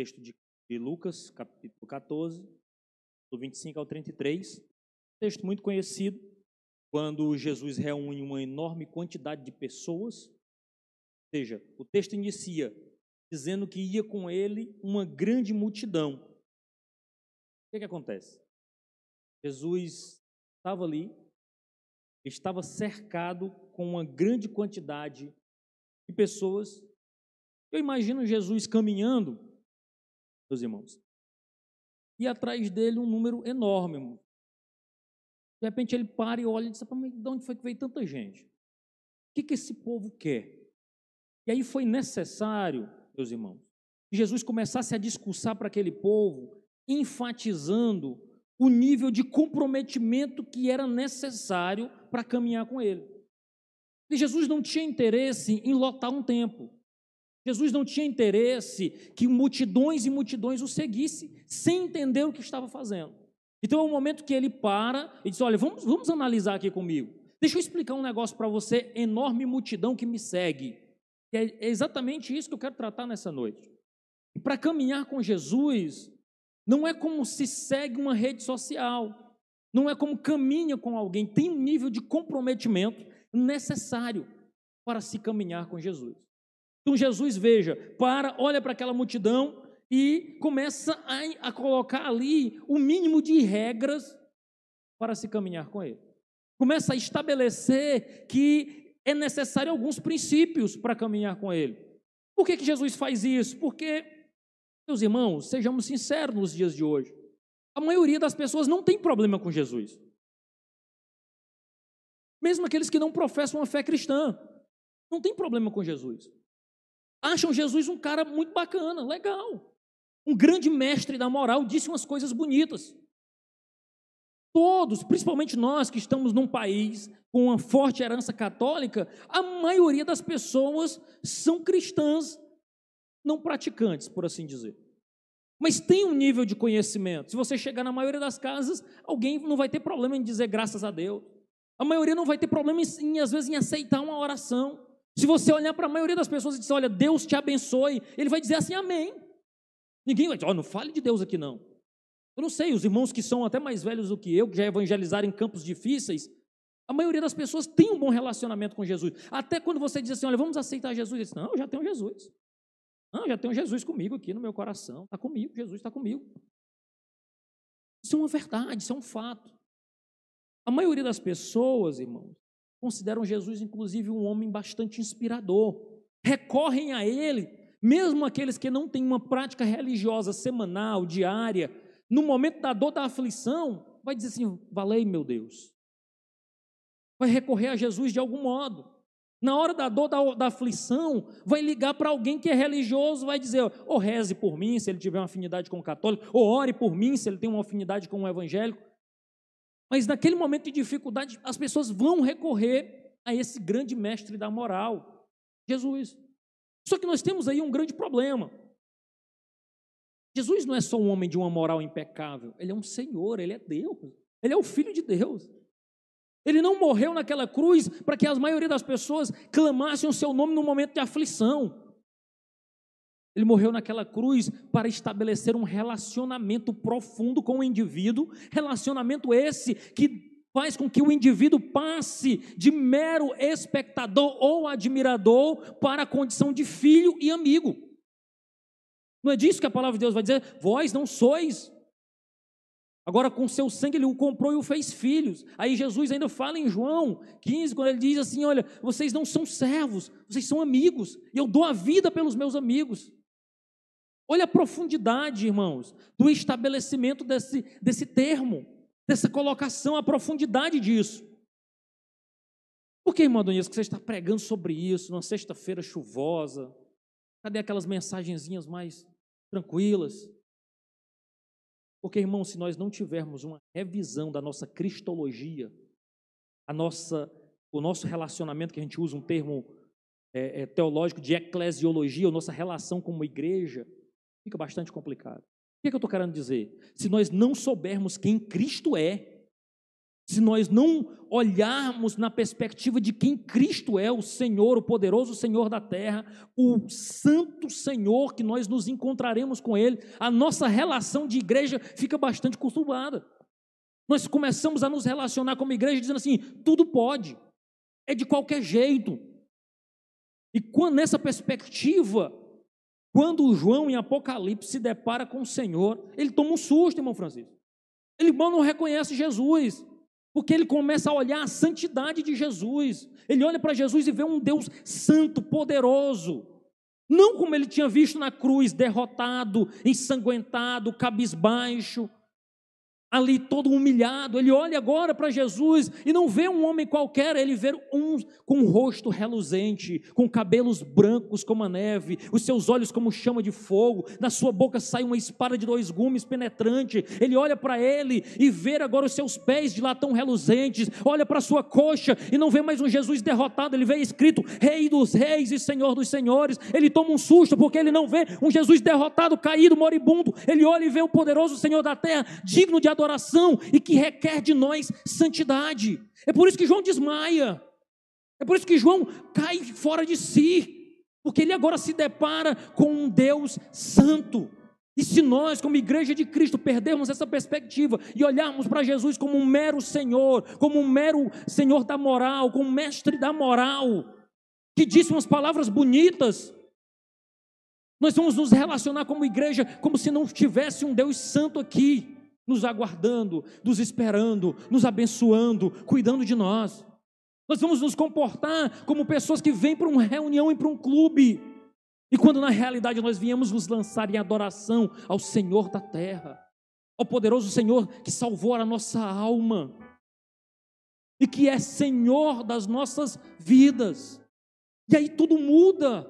texto de, Lucas, capítulo 14, do 25 ao 33. Texto muito conhecido, quando Jesus reúne uma enorme quantidade de pessoas. Ou seja, o texto inicia dizendo que ia com ele uma grande multidão. O que, que acontece? Jesus estava ali, estava cercado com uma grande quantidade de pessoas. Eu imagino Jesus caminhando, meus irmãos, e atrás dele um número enorme. Irmão. De repente ele para e olha e diz: de onde foi que veio tanta gente? O que, que esse povo quer? E aí foi necessário, meus irmãos, que Jesus começasse a discursar para aquele povo, enfatizando o nível de comprometimento que era necessário para caminhar com ele. E Jesus não tinha interesse em lotar um templo. Jesus não tinha interesse que multidões e multidões o seguissem sem entender o que estava fazendo. Então é um momento que ele para e diz: Olha, vamos, vamos analisar aqui comigo. Deixa eu explicar um negócio para você, enorme multidão que me segue. É exatamente isso que eu quero tratar nessa noite. Para caminhar com Jesus, não é como se segue uma rede social, não é como caminha com alguém, tem um nível de comprometimento necessário para se caminhar com Jesus. Então Jesus, veja, para, olha para aquela multidão e começa a, a colocar ali o mínimo de regras para se caminhar com ele. Começa a estabelecer que é necessário alguns princípios para caminhar com ele. Por que, que Jesus faz isso? Porque, meus irmãos, sejamos sinceros nos dias de hoje. A maioria das pessoas não tem problema com Jesus. Mesmo aqueles que não professam uma fé cristã, não tem problema com Jesus. Acham Jesus um cara muito bacana, legal. Um grande mestre da moral, disse umas coisas bonitas. Todos, principalmente nós que estamos num país com uma forte herança católica, a maioria das pessoas são cristãs não praticantes, por assim dizer. Mas tem um nível de conhecimento. Se você chegar na maioria das casas, alguém não vai ter problema em dizer graças a Deus. A maioria não vai ter problema, em, às vezes, em aceitar uma oração. Se você olhar para a maioria das pessoas e dizer, olha, Deus te abençoe, ele vai dizer assim, amém. Ninguém vai dizer, oh, não fale de Deus aqui não. Eu não sei, os irmãos que são até mais velhos do que eu, que já evangelizaram em campos difíceis, a maioria das pessoas tem um bom relacionamento com Jesus. Até quando você diz assim, olha, vamos aceitar Jesus, ele diz, não, eu já tenho Jesus. Não, já tenho Jesus comigo aqui no meu coração. Está comigo, Jesus está comigo. Isso é uma verdade, isso é um fato. A maioria das pessoas, irmãos, consideram Jesus, inclusive, um homem bastante inspirador. Recorrem a ele, mesmo aqueles que não têm uma prática religiosa semanal, diária, no momento da dor, da aflição, vai dizer assim: valei, meu Deus. Vai recorrer a Jesus de algum modo. Na hora da dor, da, da aflição, vai ligar para alguém que é religioso, vai dizer, ou oh, reze por mim, se ele tiver uma afinidade com o católico, ou ore por mim, se ele tem uma afinidade com o evangélico. Mas naquele momento de dificuldade, as pessoas vão recorrer a esse grande mestre da moral, Jesus. Só que nós temos aí um grande problema. Jesus não é só um homem de uma moral impecável, ele é um Senhor, ele é Deus, ele é o Filho de Deus. Ele não morreu naquela cruz para que a maioria das pessoas clamassem o seu nome no momento de aflição. Ele morreu naquela cruz para estabelecer um relacionamento profundo com o indivíduo, relacionamento esse que faz com que o indivíduo passe de mero espectador ou admirador para a condição de filho e amigo. Não é disso que a palavra de Deus vai dizer? Vós não sois. Agora, com seu sangue, ele o comprou e o fez filhos. Aí Jesus ainda fala em João 15, quando ele diz assim: Olha, vocês não são servos, vocês são amigos, e eu dou a vida pelos meus amigos. Olha a profundidade, irmãos, do estabelecimento desse, desse termo, dessa colocação, a profundidade disso. Por que, irmão Adonias, que você está pregando sobre isso numa sexta-feira chuvosa? Cadê aquelas mensagenzinhas mais tranquilas? Porque, irmão, se nós não tivermos uma revisão da nossa cristologia, a nossa, o nosso relacionamento, que a gente usa um termo é, é, teológico de eclesiologia, a nossa relação como igreja, fica bastante complicado. O que, é que eu estou querendo dizer? Se nós não soubermos quem Cristo é, se nós não olharmos na perspectiva de quem Cristo é, o Senhor, o poderoso Senhor da terra, o santo Senhor que nós nos encontraremos com Ele, a nossa relação de igreja fica bastante conturbada. Nós começamos a nos relacionar como igreja dizendo assim: tudo pode, é de qualquer jeito. E quando, nessa perspectiva, quando João em Apocalipse se depara com o Senhor, ele toma um susto, irmão Francisco. Ele não reconhece Jesus. Porque ele começa a olhar a santidade de Jesus. Ele olha para Jesus e vê um Deus santo, poderoso. Não como ele tinha visto na cruz, derrotado, ensanguentado, cabisbaixo, ali todo humilhado, ele olha agora para Jesus e não vê um homem qualquer, ele vê um com um rosto reluzente, com cabelos brancos como a neve, os seus olhos como chama de fogo, da sua boca sai uma espada de dois gumes penetrante. Ele olha para ele e vê agora os seus pés de latão reluzentes, olha para sua coxa e não vê mais um Jesus derrotado, ele vê escrito Rei dos Reis e Senhor dos Senhores. Ele toma um susto porque ele não vê um Jesus derrotado, caído, moribundo. Ele olha e vê o poderoso Senhor da terra, digno de adoração e que requer de nós santidade. É por isso que João desmaia. É por isso que João cai fora de si, porque ele agora se depara com um Deus santo. E se nós, como igreja de Cristo, perdermos essa perspectiva e olharmos para Jesus como um mero Senhor, como um mero Senhor da moral, como um mestre da moral, que disse umas palavras bonitas, nós vamos nos relacionar como igreja como se não tivesse um Deus santo aqui nos aguardando, nos esperando, nos abençoando, cuidando de nós. Nós vamos nos comportar como pessoas que vêm para uma reunião e para um clube. E quando na realidade nós viemos nos lançar em adoração ao Senhor da terra, ao poderoso Senhor que salvou a nossa alma e que é Senhor das nossas vidas. E aí tudo muda,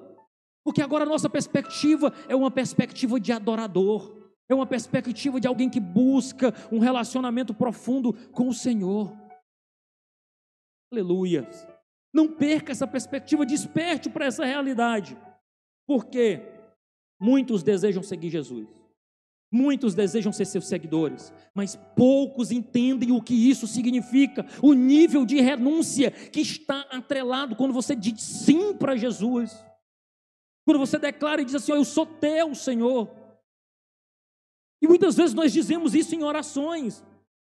porque agora a nossa perspectiva é uma perspectiva de adorador é uma perspectiva de alguém que busca um relacionamento profundo com o Senhor. Aleluia. Não perca essa perspectiva, desperte para essa realidade. Porque muitos desejam seguir Jesus. Muitos desejam ser seus seguidores, mas poucos entendem o que isso significa, o nível de renúncia que está atrelado quando você diz sim para Jesus. Quando você declara e diz assim: Eu sou teu, Senhor. E muitas vezes nós dizemos isso em orações.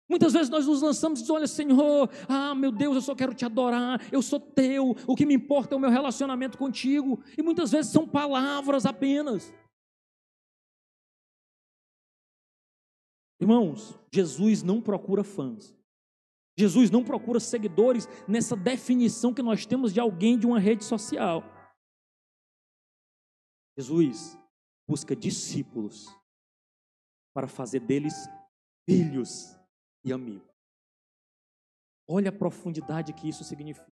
Muitas vezes nós nos lançamos e dizemos: Olha, Senhor, ah, meu Deus, eu só quero te adorar, eu sou teu, o que me importa é o meu relacionamento contigo. E muitas vezes são palavras apenas. Irmãos, Jesus não procura fãs. Jesus não procura seguidores nessa definição que nós temos de alguém de uma rede social. Jesus busca discípulos para fazer deles filhos e amigos. Olha a profundidade que isso significa.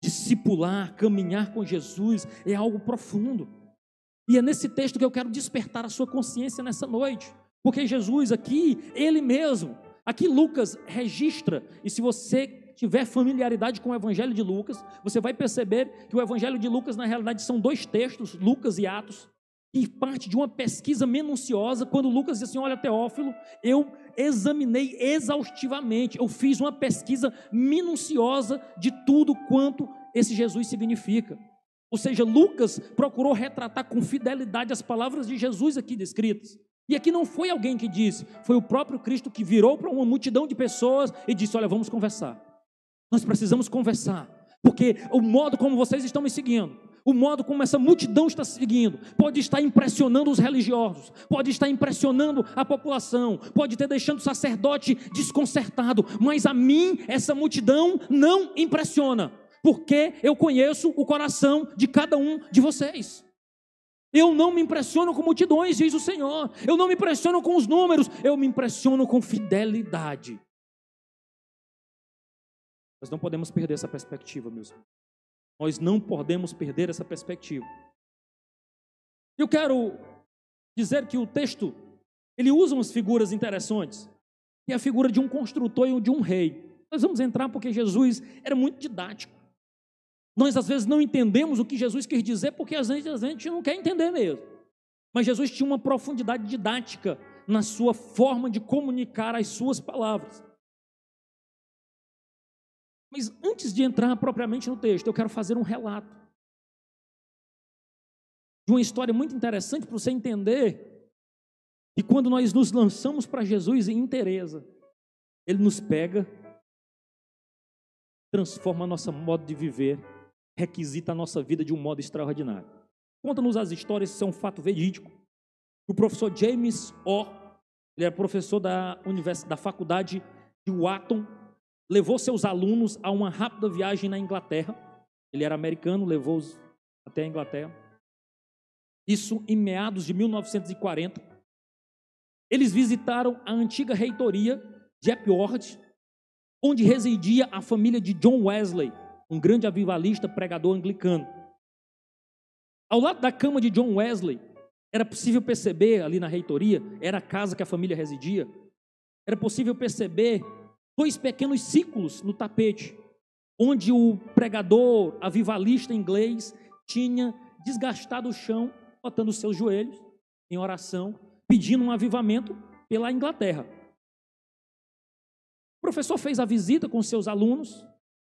Discipular, caminhar com Jesus é algo profundo. E é nesse texto que eu quero despertar a sua consciência nessa noite. Porque Jesus aqui, ele mesmo, aqui Lucas registra, e se você tiver familiaridade com o Evangelho de Lucas, você vai perceber que o Evangelho de Lucas, na realidade, são dois textos, Lucas e Atos, e parte de uma pesquisa minuciosa, quando Lucas disse assim: Olha, Teófilo, eu examinei exaustivamente, eu fiz uma pesquisa minuciosa de tudo quanto esse Jesus significa. Ou seja, Lucas procurou retratar com fidelidade as palavras de Jesus aqui descritas. E aqui não foi alguém que disse, foi o próprio Cristo que virou para uma multidão de pessoas e disse: Olha, vamos conversar. Nós precisamos conversar, porque o modo como vocês estão me seguindo, o modo como essa multidão está seguindo pode estar impressionando os religiosos, pode estar impressionando a população, pode ter deixando o sacerdote desconcertado, mas a mim essa multidão não impressiona, porque eu conheço o coração de cada um de vocês. Eu não me impressiono com multidões, diz o Senhor. Eu não me impressiono com os números, eu me impressiono com fidelidade. Nós não podemos perder essa perspectiva, meus irmãos. Nós não podemos perder essa perspectiva. Eu quero dizer que o texto ele usa umas figuras interessantes. E a figura de um construtor e de um rei. Nós vamos entrar porque Jesus era muito didático. Nós às vezes não entendemos o que Jesus quer dizer porque às vezes a gente não quer entender mesmo. Mas Jesus tinha uma profundidade didática na sua forma de comunicar as suas palavras. Mas antes de entrar propriamente no texto, eu quero fazer um relato de uma história muito interessante para você entender que quando nós nos lançamos para Jesus em interesa, Ele nos pega, transforma nosso modo de viver, requisita a nossa vida de um modo extraordinário. Conta-nos as histórias, isso é um fato verídico. O professor James O, ele era professor da, universidade, da faculdade de Wharton, levou seus alunos a uma rápida viagem na Inglaterra. Ele era americano, levou-os até a Inglaterra. Isso em meados de 1940. Eles visitaram a antiga reitoria de Epworth, onde residia a família de John Wesley, um grande avivalista pregador anglicano. Ao lado da cama de John Wesley, era possível perceber ali na reitoria, era a casa que a família residia, era possível perceber dois pequenos círculos no tapete, onde o pregador avivalista inglês tinha desgastado o chão, botando seus joelhos em oração, pedindo um avivamento pela Inglaterra. O professor fez a visita com seus alunos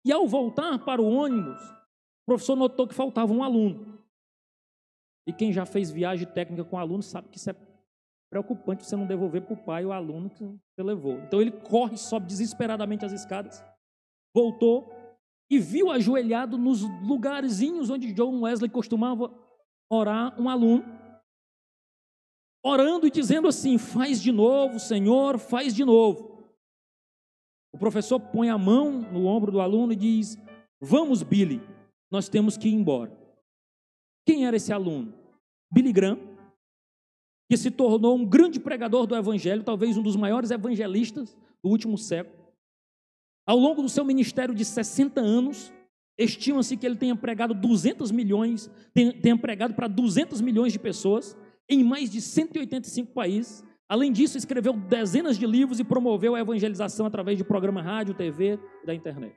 e, ao voltar para o ônibus, o professor notou que faltava um aluno. E quem já fez viagem técnica com aluno sabe que isso é preocupante você não devolver para o pai o aluno que você levou. Então ele corre, sobe desesperadamente as escadas, voltou e viu ajoelhado nos lugarzinhos onde John Wesley costumava orar um aluno, orando e dizendo assim: Faz de novo, Senhor, faz de novo. O professor põe a mão no ombro do aluno e diz: Vamos, Billy, nós temos que ir embora. Quem era esse aluno? Billy Graham, que se tornou um grande pregador do Evangelho, talvez um dos maiores evangelistas do último século. Ao longo do seu ministério de 60 anos, estima-se que ele tenha pregado 200 milhões, tenha pregado para 200 milhões de pessoas em mais de 185 países. Além disso, escreveu dezenas de livros e promoveu a evangelização através de programa rádio, TV e da internet.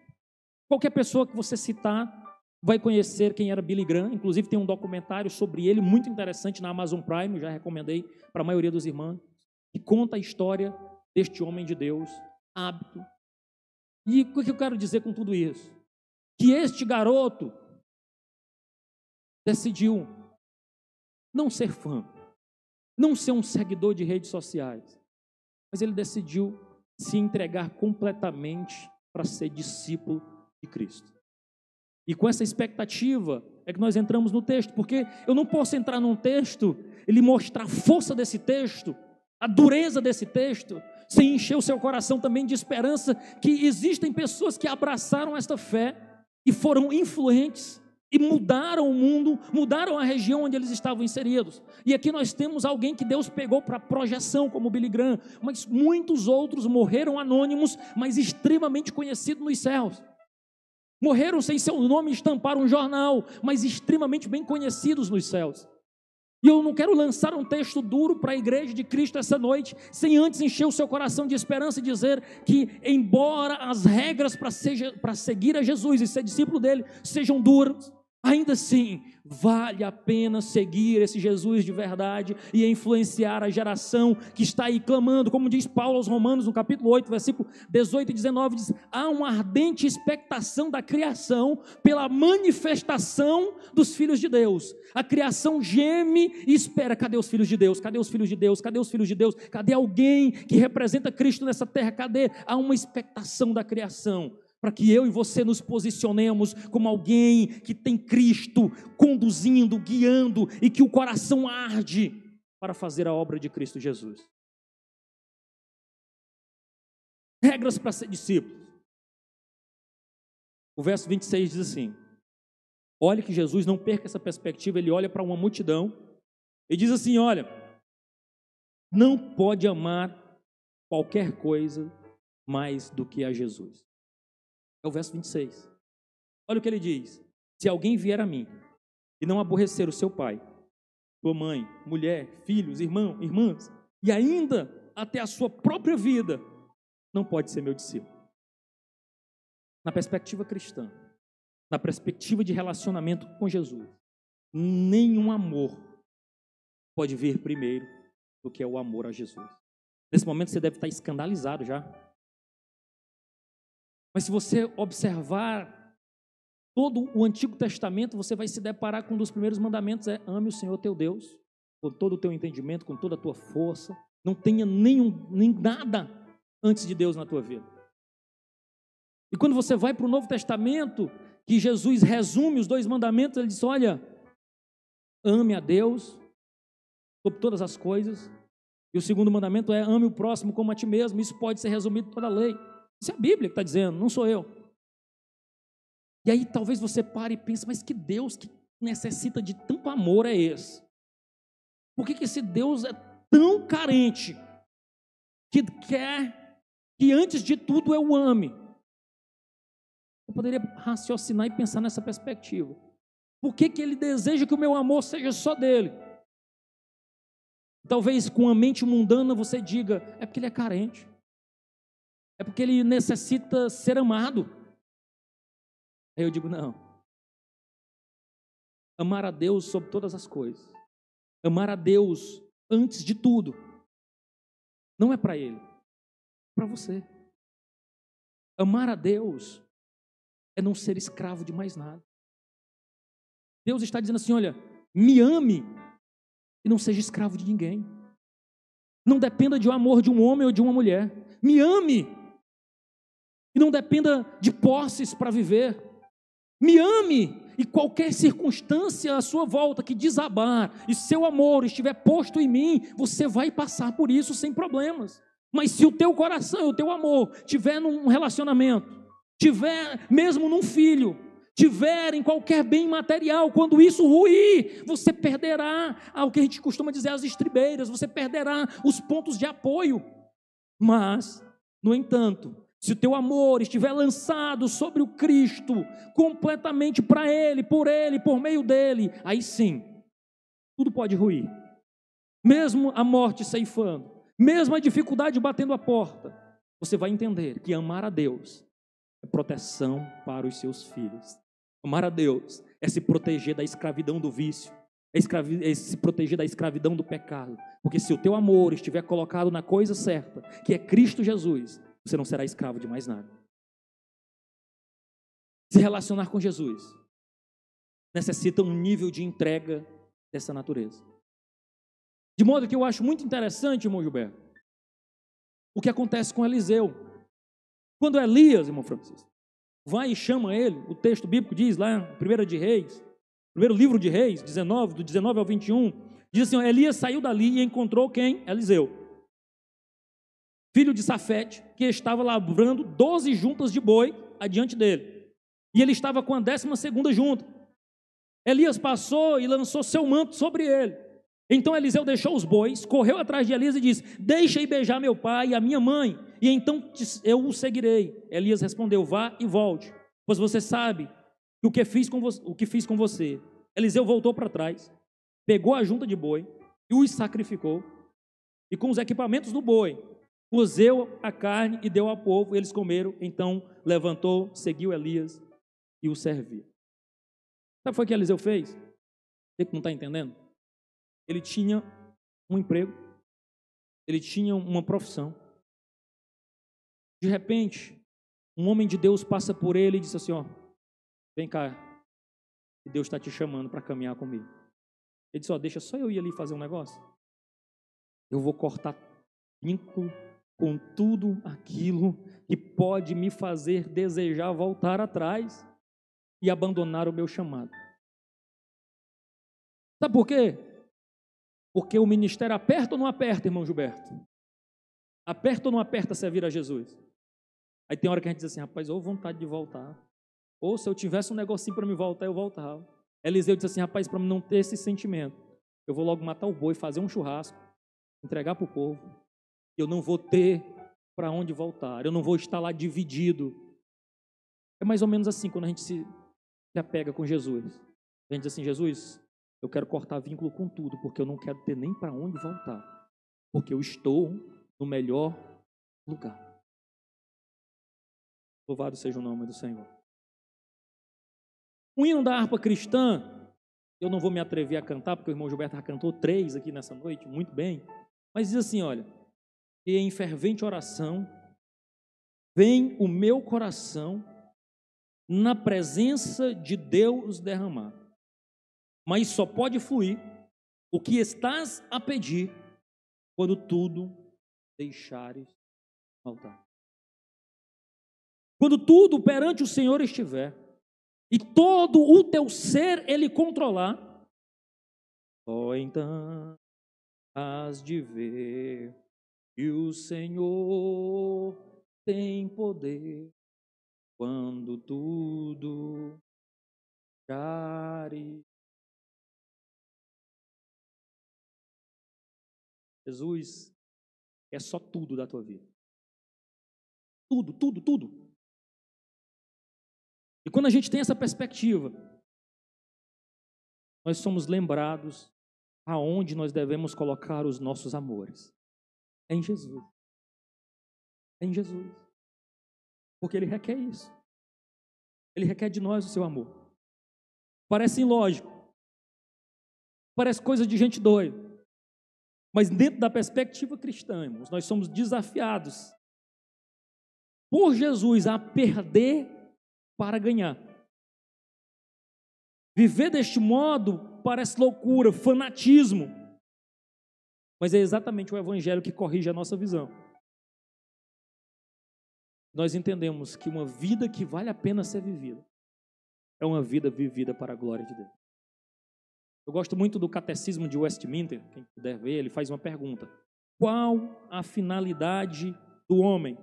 Qualquer pessoa que você citar vai conhecer quem era Billy Graham. Inclusive, tem um documentário sobre ele muito interessante na Amazon Prime, já recomendei para a maioria dos irmãos, que conta a história deste homem de Deus, hábito. E o que eu quero dizer com tudo isso? Que este garoto decidiu não ser fã, não ser um seguidor de redes sociais, mas ele decidiu se entregar completamente para ser discípulo de Cristo. E com essa expectativa é que nós entramos no texto, porque eu não posso entrar num texto e lhe mostrar a força desse texto, a dureza desse texto, sem encher o seu coração também de esperança que existem pessoas que abraçaram esta fé e foram influentes e mudaram o mundo, mudaram a região onde eles estavam inseridos. E aqui nós temos alguém que Deus pegou para projeção, como Billy Graham, mas muitos outros morreram anônimos, mas extremamente conhecidos nos céus. Morreram sem seu nome estampar um jornal, mas extremamente bem conhecidos nos céus. E eu não quero lançar um texto duro para a igreja de Cristo essa noite, sem antes encher o seu coração de esperança e dizer que, embora as regras para seguir a Jesus e ser discípulo dele sejam duras, ainda assim Vale a pena seguir esse Jesus de verdade e influenciar a geração que está aí clamando, como diz Paulo aos Romanos, no capítulo 8, versículo 18 e 19, diz: há uma ardente expectação da criação pela manifestação dos filhos de Deus. A criação geme e espera: cadê os filhos de Deus? Cadê os filhos de Deus? Cadê os filhos de Deus? Cadê alguém que representa Cristo nessa terra? Cadê? Há uma expectação da criação para que eu e você nos posicionemos como alguém que tem Cristo conduzindo, guiando e que o coração arde para fazer a obra de Cristo Jesus. Regras para ser discípulo. O verso 26 diz assim: Olha que Jesus não perca essa perspectiva, ele olha para uma multidão e diz assim: Olha, não pode amar qualquer coisa mais do que a Jesus. É o verso 26. Olha o que ele diz: Se alguém vier a mim e não aborrecer o seu pai, sua mãe, mulher, filhos, irmão, irmãs, e ainda até a sua própria vida, não pode ser meu discípulo. Na perspectiva cristã, na perspectiva de relacionamento com Jesus, nenhum amor pode vir primeiro do que é o amor a Jesus. Nesse momento você deve estar escandalizado já. Mas se você observar todo o Antigo Testamento, você vai se deparar com um dos primeiros mandamentos é ame o Senhor teu Deus com todo o teu entendimento, com toda a tua força. Não tenha nenhum nem nada antes de Deus na tua vida. E quando você vai para o Novo Testamento, que Jesus resume os dois mandamentos, ele diz: "Olha, ame a Deus sobre todas as coisas. E o segundo mandamento é ame o próximo como a ti mesmo. Isso pode ser resumido toda a lei. Isso é a Bíblia que está dizendo, não sou eu. E aí talvez você pare e pense, mas que Deus que necessita de tanto amor é esse? Por que, que esse Deus é tão carente que quer que antes de tudo eu ame? Eu poderia raciocinar e pensar nessa perspectiva. Por que, que ele deseja que o meu amor seja só dele? Talvez com a mente mundana você diga, é porque ele é carente. É porque ele necessita ser amado. Aí eu digo, não. Amar a Deus sobre todas as coisas. Amar a Deus antes de tudo. Não é para ele, é para você. Amar a Deus é não ser escravo de mais nada. Deus está dizendo assim: olha, me ame e não seja escravo de ninguém. Não dependa de um amor de um homem ou de uma mulher. Me ame e não dependa de posses para viver. Me ame e qualquer circunstância à sua volta que desabar e seu amor estiver posto em mim, você vai passar por isso sem problemas. Mas se o teu coração, o teu amor tiver num relacionamento, tiver mesmo num filho, tiver em qualquer bem material, quando isso ruir, você perderá o que a gente costuma dizer as estribeiras, você perderá os pontos de apoio. Mas, no entanto, se o teu amor estiver lançado sobre o Cristo, completamente para Ele, por Ele, por meio dele, aí sim, tudo pode ruir. Mesmo a morte ceifando, mesmo a dificuldade batendo a porta, você vai entender que amar a Deus é proteção para os seus filhos. Amar a Deus é se proteger da escravidão do vício, é, é, se proteger da escravidão do pecado. Porque se o teu amor estiver colocado na coisa certa, que é Cristo Jesus, você não será escravo de mais nada. Se relacionar com Jesus necessita um nível de entrega dessa natureza. De modo que eu acho muito interessante, irmão Gilberto, o que acontece com Eliseu. Quando Elias, irmão Francisco, vai e chama ele, o texto bíblico diz lá, 1 de Reis, primeiro livro de Reis, 19, do 19 ao 21, diz assim: Elias saiu dali e encontrou quem? Eliseu, filho de Safete, que estava lavrando 12 juntas de boi adiante dele. E ele estava com a décima segunda junta. Elias passou e lançou seu manto sobre ele. Então Eliseu deixou os bois, correu atrás de Elias e disse: Deixa ir beijar meu pai e a minha mãe, e então eu o seguirei. Elias respondeu: Vá e volte, pois você sabe o que fiz com, você, o que fiz com você. Eliseu voltou para trás, pegou a junta de boi e os sacrificou, e com os equipamentos do boi, cozeu a carne e deu ao povo, eles comeram. Então levantou, seguiu Elias e o serviu. Sabe o que que Eliseu fez? Você que não está entendendo? Ele tinha um emprego, ele tinha uma profissão. De repente, um homem de Deus passa por ele e diz assim: Ó, vem cá, Deus está te chamando para caminhar comigo. Ele disse: Ó, deixa só eu ir ali fazer um negócio. Eu vou cortar vínculo com tudo aquilo que pode me fazer desejar voltar atrás e abandonar o meu chamado. Sabe por quê? Porque o ministério aperta ou não aperta, irmão Gilberto? Aperta ou não aperta servir a Jesus? Aí tem hora que a gente diz assim, rapaz, ou vontade de voltar. Ou se eu tivesse um negocinho para me voltar, eu voltava. Eliseu disse assim, rapaz, para não ter esse sentimento, eu vou logo matar o boi, fazer um churrasco, entregar para o povo. Eu não vou ter para onde voltar. Eu não vou estar lá dividido. É mais ou menos assim quando a gente se, se apega com Jesus. A gente diz assim, Jesus, eu quero cortar vínculo com tudo, porque eu não quero ter nem para onde voltar. Porque eu estou no melhor lugar. Louvado seja o nome do Senhor. O hino da harpa cristã, eu não vou me atrever a cantar, porque o irmão Gilberto já cantou três aqui nessa noite, muito bem. Mas diz assim: olha, e em fervente oração, vem o meu coração na presença de Deus derramar. Mas só pode fluir o que estás a pedir quando tudo deixares faltar. Quando tudo perante o Senhor estiver e todo o teu ser ele controlar, só então has de ver que o Senhor tem poder quando tudo chare. Jesus é só tudo da tua vida. Tudo, tudo, tudo. E quando a gente tem essa perspectiva, nós somos lembrados aonde nós devemos colocar os nossos amores. É em Jesus. É em Jesus. Porque Ele requer isso. Ele requer de nós o seu amor. Parece ilógico. Parece coisa de gente doida. Mas dentro da perspectiva cristã, irmãos, nós somos desafiados por Jesus a perder para ganhar. Viver deste modo parece loucura, fanatismo. Mas é exatamente o evangelho que corrige a nossa visão. Nós entendemos que uma vida que vale a pena ser vivida é uma vida vivida para a glória de Deus. Eu gosto muito do catecismo de Westminster, quem puder ver, ele faz uma pergunta: Qual a finalidade do homem?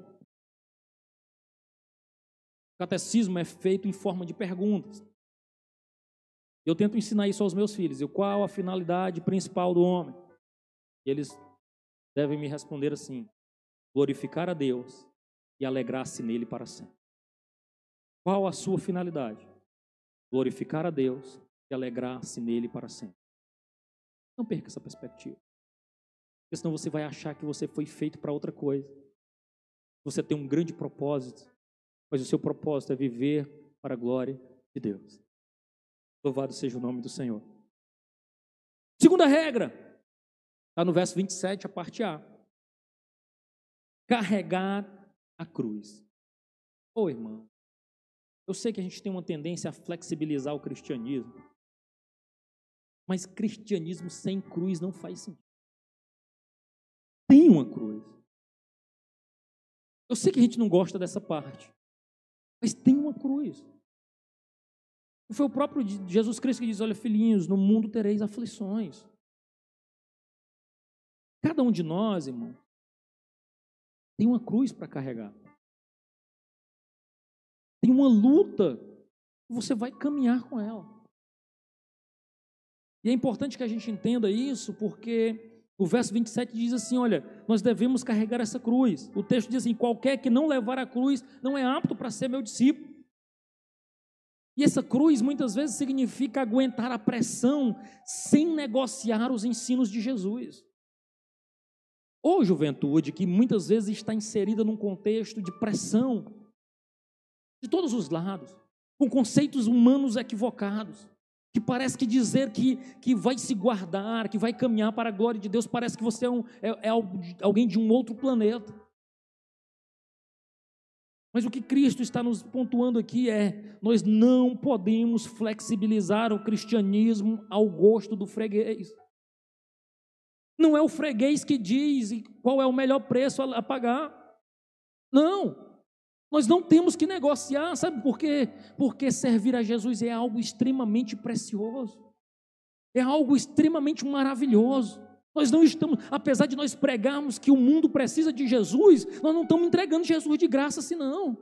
catecismo é feito em forma de perguntas. Eu tento ensinar isso aos meus filhos. Eu, qual a finalidade principal do homem? E eles devem me responder assim: glorificar a Deus e alegrar-se nele para sempre. Qual a sua finalidade? Glorificar a Deus e alegrar-se nele para sempre. Não perca essa perspectiva. Porque senão você vai achar que você foi feito para outra coisa. Você tem um grande propósito mas o seu propósito é viver para a glória de Deus. Louvado seja o nome do Senhor. Segunda regra, está no verso 27, a parte A. Carregar a cruz. Ô oh, irmão, eu sei que a gente tem uma tendência a flexibilizar o cristianismo, mas cristianismo sem cruz não faz sentido. Tem uma cruz. Eu sei que a gente não gosta dessa parte, mas tem uma cruz. Foi o próprio Jesus Cristo que diz: Olha, filhinhos, no mundo tereis aflições. Cada um de nós, irmão, tem uma cruz para carregar. Tem uma luta. Você vai caminhar com ela. E é importante que a gente entenda isso, porque o verso 27 diz assim: Olha, nós devemos carregar essa cruz. O texto diz assim: Qualquer que não levar a cruz não é apto para ser meu discípulo. E essa cruz muitas vezes significa aguentar a pressão sem negociar os ensinos de Jesus. Ou juventude que muitas vezes está inserida num contexto de pressão de todos os lados, com conceitos humanos equivocados que parece que dizer que, que vai se guardar, que vai caminhar para a glória de Deus, parece que você é, um, é, é alguém de um outro planeta. Mas o que Cristo está nos pontuando aqui é: nós não podemos flexibilizar o cristianismo ao gosto do freguês. Não é o freguês que diz qual é o melhor preço a pagar. Não. Nós não temos que negociar, sabe por quê? Porque servir a Jesus é algo extremamente precioso, é algo extremamente maravilhoso. Nós não estamos, apesar de nós pregarmos que o mundo precisa de Jesus, nós não estamos entregando Jesus de graça assim, não.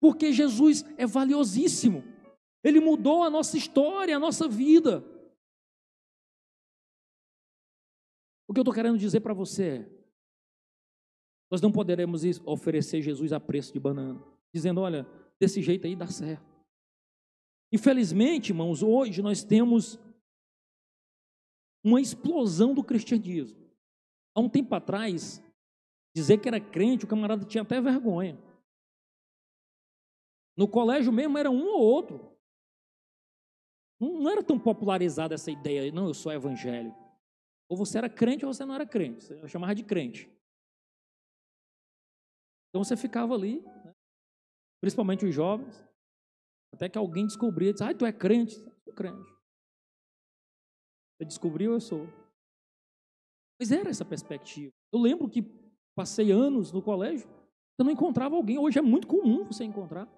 Porque Jesus é valiosíssimo, ele mudou a nossa história, a nossa vida. O que eu estou querendo dizer para você é: nós não poderemos oferecer Jesus a preço de banana, dizendo: olha, desse jeito aí dá certo. Infelizmente, irmãos, hoje nós temos uma explosão do cristianismo. Há um tempo atrás, dizer que era crente, o camarada tinha até vergonha. No colégio mesmo era um ou outro. Não era tão popularizada essa ideia, não, eu sou evangélico. Ou você era crente ou você não era crente. Você chamava de crente. Então você ficava ali, né? principalmente os jovens, até que alguém descobria, disse, ah, tu é crente? Eu sou crente. Você descobriu, eu sou. Mas era essa perspectiva. Eu lembro que passei anos no colégio, eu não encontrava alguém. Hoje é muito comum você encontrar.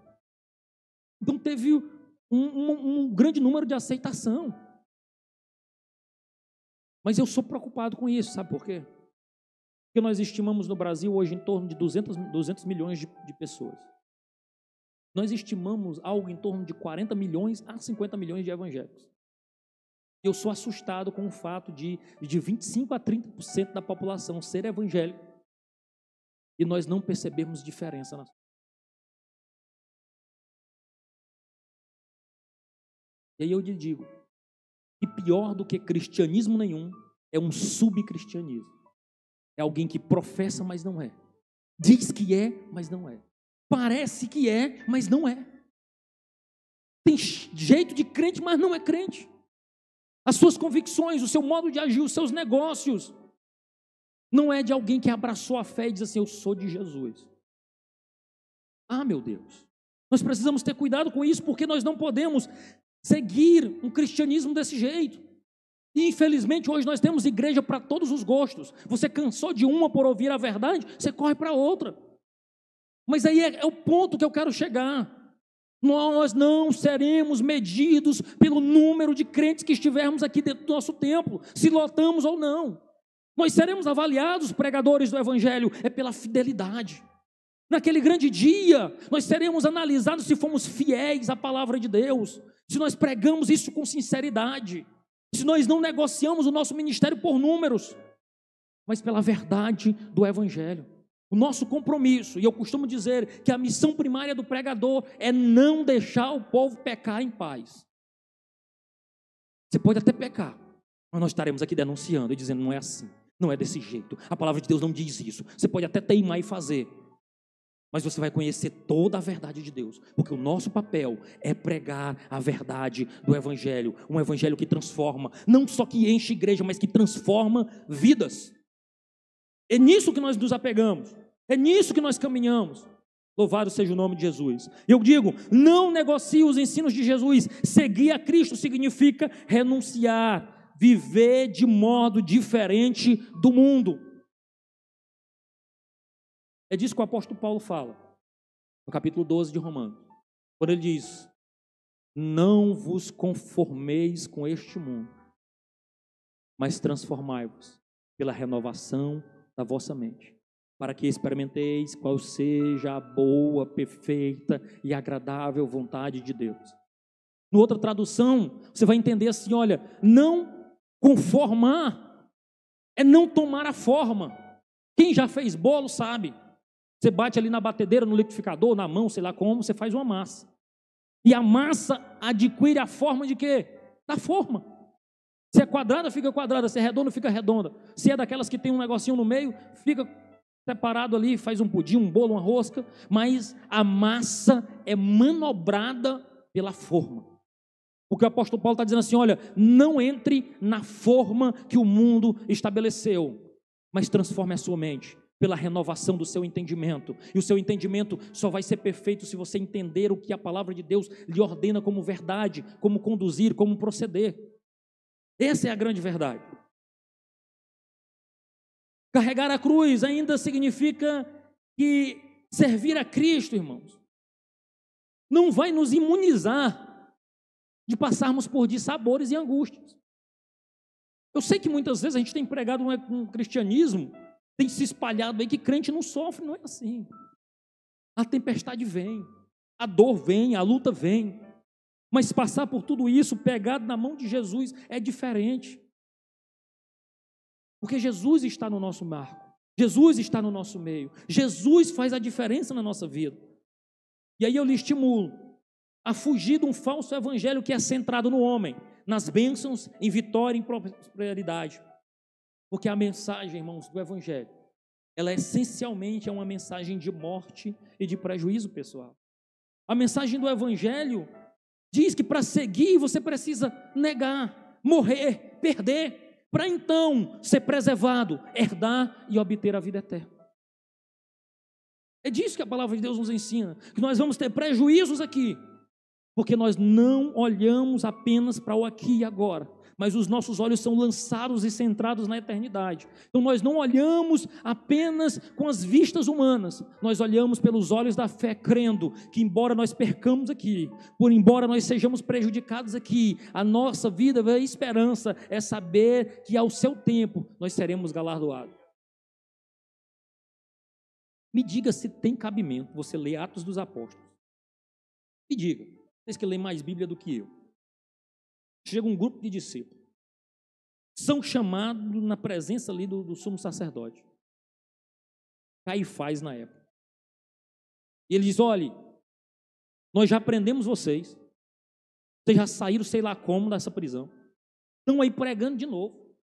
Então teve um, um, um grande número de aceitação. Mas eu sou preocupado com isso, sabe por quê? Porque nós estimamos no Brasil hoje em torno de 200, 200 milhões de, de pessoas. Nós estimamos algo em torno de 40 milhões a 50 milhões de evangélicos. Eu sou assustado com o fato de, de 25 a 30% da população ser evangélica e nós não percebemos diferença na E aí eu lhe digo, que pior do que cristianismo nenhum é um subcristianismo. É alguém que professa, mas não é. Diz que é, mas não é. Parece que é, mas não é. Tem jeito de crente, mas não é crente. As suas convicções, o seu modo de agir, os seus negócios, não é de alguém que abraçou a fé e diz assim: Eu sou de Jesus. Ah, meu Deus. Nós precisamos ter cuidado com isso, porque nós não podemos seguir um cristianismo desse jeito. E infelizmente hoje nós temos igreja para todos os gostos. Você cansou de uma por ouvir a verdade, você corre para outra. Mas aí é, é, o ponto que eu quero chegar. Nós não seremos medidos pelo número de crentes que estivermos aqui dentro do nosso templo, se lotamos ou não. Nós seremos avaliados, pregadores do Evangelho, é pela fidelidade. Naquele grande dia, nós seremos analisados se fomos fiéis à palavra de Deus, se nós pregamos isso com sinceridade, se nós não negociamos o nosso ministério por números, mas pela verdade do Evangelho. O nosso compromisso, e eu costumo dizer que a missão primária do pregador é não deixar o povo pecar em paz. Você pode até pecar, mas nós estaremos aqui denunciando e dizendo: não é assim, não é desse jeito. A palavra de Deus não diz isso. Você pode até teimar e fazer, mas você vai conhecer toda a verdade de Deus, porque o nosso papel é pregar a verdade do Evangelho, um Evangelho que transforma, não só que enche igreja, mas que transforma vidas. É nisso que nós nos apegamos, é nisso que nós caminhamos. Louvado seja o nome de Jesus. Eu digo, não negocie os ensinos de Jesus. Seguir a Cristo significa renunciar, viver de modo diferente do mundo. É disso que o apóstolo Paulo fala, no capítulo 12 de Romanos, quando ele diz: Não vos conformeis com este mundo, mas transformai-vos pela renovação da vossa mente, para que experimenteis qual seja a boa, perfeita e agradável vontade de Deus. No outra tradução, você vai entender assim: olha, não conformar é não tomar a forma. Quem já fez bolo sabe. Você bate ali na batedeira, no liquidificador, na mão, sei lá como, você faz uma massa. E a massa adquire a forma de quê? Da forma. Se é quadrada, fica quadrada. Se é redonda, fica redonda. Se é daquelas que tem um negocinho no meio, fica separado ali, faz um pudim, um bolo, uma rosca. Mas a massa é manobrada pela forma. Porque o apóstolo Paulo está dizendo assim: olha, não entre na forma que o mundo estabeleceu, mas transforme a sua mente pela renovação do seu entendimento. E o seu entendimento só vai ser perfeito se você entender o que a palavra de Deus lhe ordena como verdade, como conduzir, como proceder. Essa é a grande verdade. Carregar a cruz ainda significa que servir a Cristo, irmãos, não vai nos imunizar de passarmos por dissabores e angústias. Eu sei que muitas vezes a gente tem pregado um cristianismo tem se espalhado aí que crente não sofre, não é assim. A tempestade vem, a dor vem, a luta vem. Mas passar por tudo isso pegado na mão de Jesus é diferente. Porque Jesus está no nosso marco. Jesus está no nosso meio. Jesus faz a diferença na nossa vida. E aí eu lhe estimulo a fugir de um falso evangelho que é centrado no homem, nas bênçãos, em vitória, em prosperidade. Porque a mensagem, irmãos, do Evangelho, ela essencialmente é uma mensagem de morte e de prejuízo pessoal. A mensagem do Evangelho diz que para seguir você precisa negar, morrer, perder, para então ser preservado, herdar e obter a vida eterna. É disso que a palavra de Deus nos ensina, que nós vamos ter prejuízos aqui, porque nós não olhamos apenas para o aqui e agora, mas os nossos olhos são lançados e centrados na eternidade. Então nós não olhamos apenas com as vistas humanas, nós olhamos pelos olhos da fé, crendo que, embora nós percamos aqui, por embora nós sejamos prejudicados aqui, a nossa vida, a esperança é saber que ao seu tempo nós seremos galardoados. Me diga se tem cabimento você ler Atos dos Apóstolos. Me diga, vocês que lêem mais Bíblia do que eu. Chega um grupo de discípulos. São chamados na presença ali do, do sumo sacerdote. Caifás na época. E ele diz: olhe, nós já prendemos vocês. Vocês já saíram, sei lá como, dessa prisão. Estão aí pregando de novo.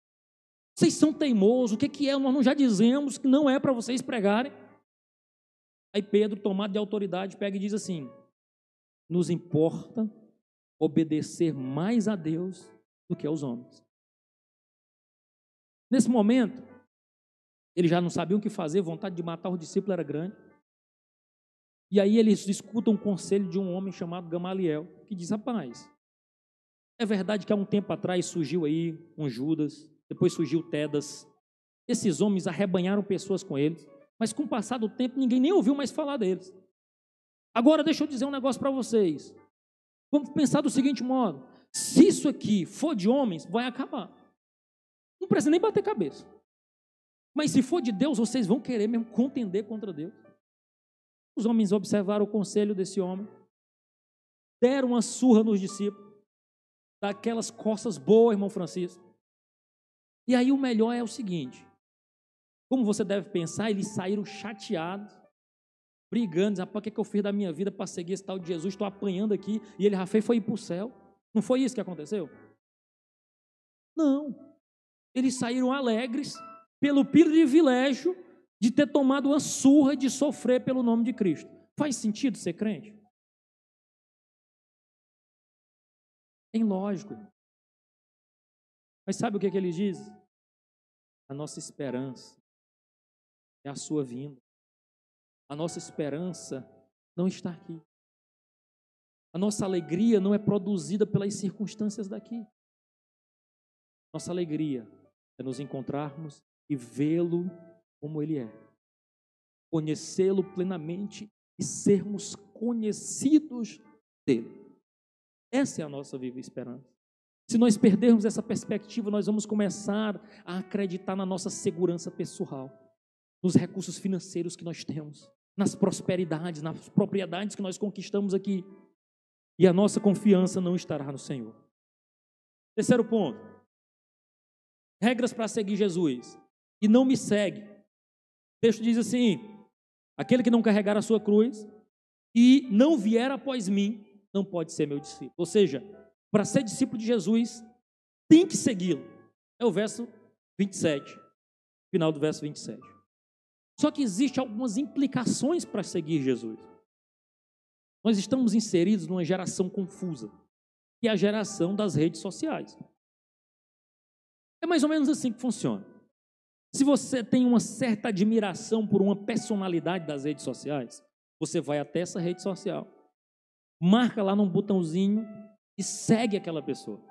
Vocês são teimosos. O que, que é? Nós já dizemos que não é para vocês pregarem. Aí Pedro, tomado de autoridade, pega e diz assim: Nos importa obedecer mais a Deus do que aos homens. Nesse momento, eles já não sabiam o que fazer, vontade de matar o discípulo era grande. E aí eles escutam um conselho de um homem chamado Gamaliel, que diz: Rapaz, é verdade que há um tempo atrás surgiu aí um Judas, depois surgiu Tedas. Esses homens arrebanharam pessoas com eles, mas com o passar do tempo ninguém nem ouviu mais falar deles. Agora deixa eu dizer um negócio para vocês. Vamos pensar do seguinte modo: se isso aqui for de homens, vai acabar. Não precisa nem bater cabeça. Mas se for de Deus, vocês vão querer mesmo contender contra Deus. Os homens observaram o conselho desse homem, deram uma surra nos discípulos, daquelas costas boas, irmão Francisco. E aí o melhor é o seguinte: como você deve pensar, eles saíram chateados, brigando, dizendo, o que, que eu fiz da minha vida para seguir esse tal de Jesus? Estou apanhando aqui e ele fez foi ir para o céu. Não foi isso que aconteceu? Não. Eles saíram alegres pelo privilégio de ter tomado uma surra de sofrer pelo nome de Cristo. Faz sentido ser crente? Tem lógico. Mas sabe o que, que ele diz? A nossa esperança é a sua vinda. A nossa esperança não está aqui. A nossa alegria não é produzida pelas circunstâncias daqui. Nossa alegria é nos encontrarmos e vê-lo como ele é. Conhecê-lo plenamente e sermos conhecidos dele. Essa é a nossa viva esperança. Se nós perdermos essa perspectiva, nós vamos começar a acreditar na nossa segurança pessoal, nos recursos financeiros que nós temos, nas prosperidades, nas propriedades que nós conquistamos aqui. E a nossa confiança não estará no Senhor. Terceiro ponto. Regras para seguir Jesus. E não me segue. O texto diz assim: aquele que não carregar a sua cruz e não vier após mim, não pode ser meu discípulo. Ou seja, para ser discípulo de Jesus, tem que segui-lo. É o verso 27, final do verso 27. Só que existem algumas implicações para seguir Jesus. Nós estamos inseridos numa geração confusa, que é a geração das redes sociais. É mais ou menos assim que funciona. Se você tem uma certa admiração por uma personalidade das redes sociais, você vai até essa rede social, marca lá num botãozinho e segue aquela pessoa.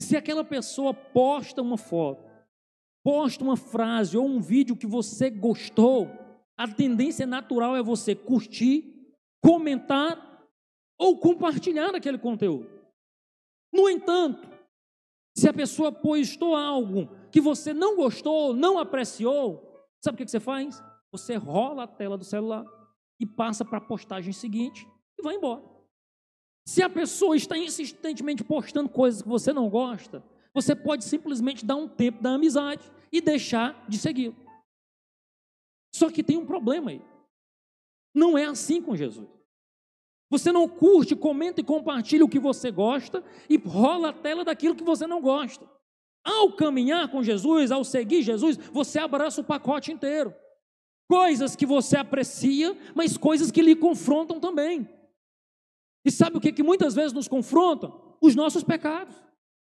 Se aquela pessoa posta uma foto posta uma frase ou um vídeo que você gostou, a tendência natural é você curtir, comentar ou compartilhar aquele conteúdo. No entanto, se a pessoa postou algo que você não gostou, não apreciou, sabe o que você faz? Você rola a tela do celular e passa para a postagem seguinte e vai embora. Se a pessoa está insistentemente postando coisas que você não gosta, você pode simplesmente dar um tempo da amizade e deixar de segui-lo. Só que tem um problema aí. Não é assim com Jesus. Você não curte, comenta e compartilha o que você gosta e rola a tela daquilo que você não gosta. Ao caminhar com Jesus, ao seguir Jesus, você abraça o pacote inteiro. Coisas que você aprecia, mas coisas que lhe confrontam também. E sabe o que, que muitas vezes nos confrontam? Os nossos pecados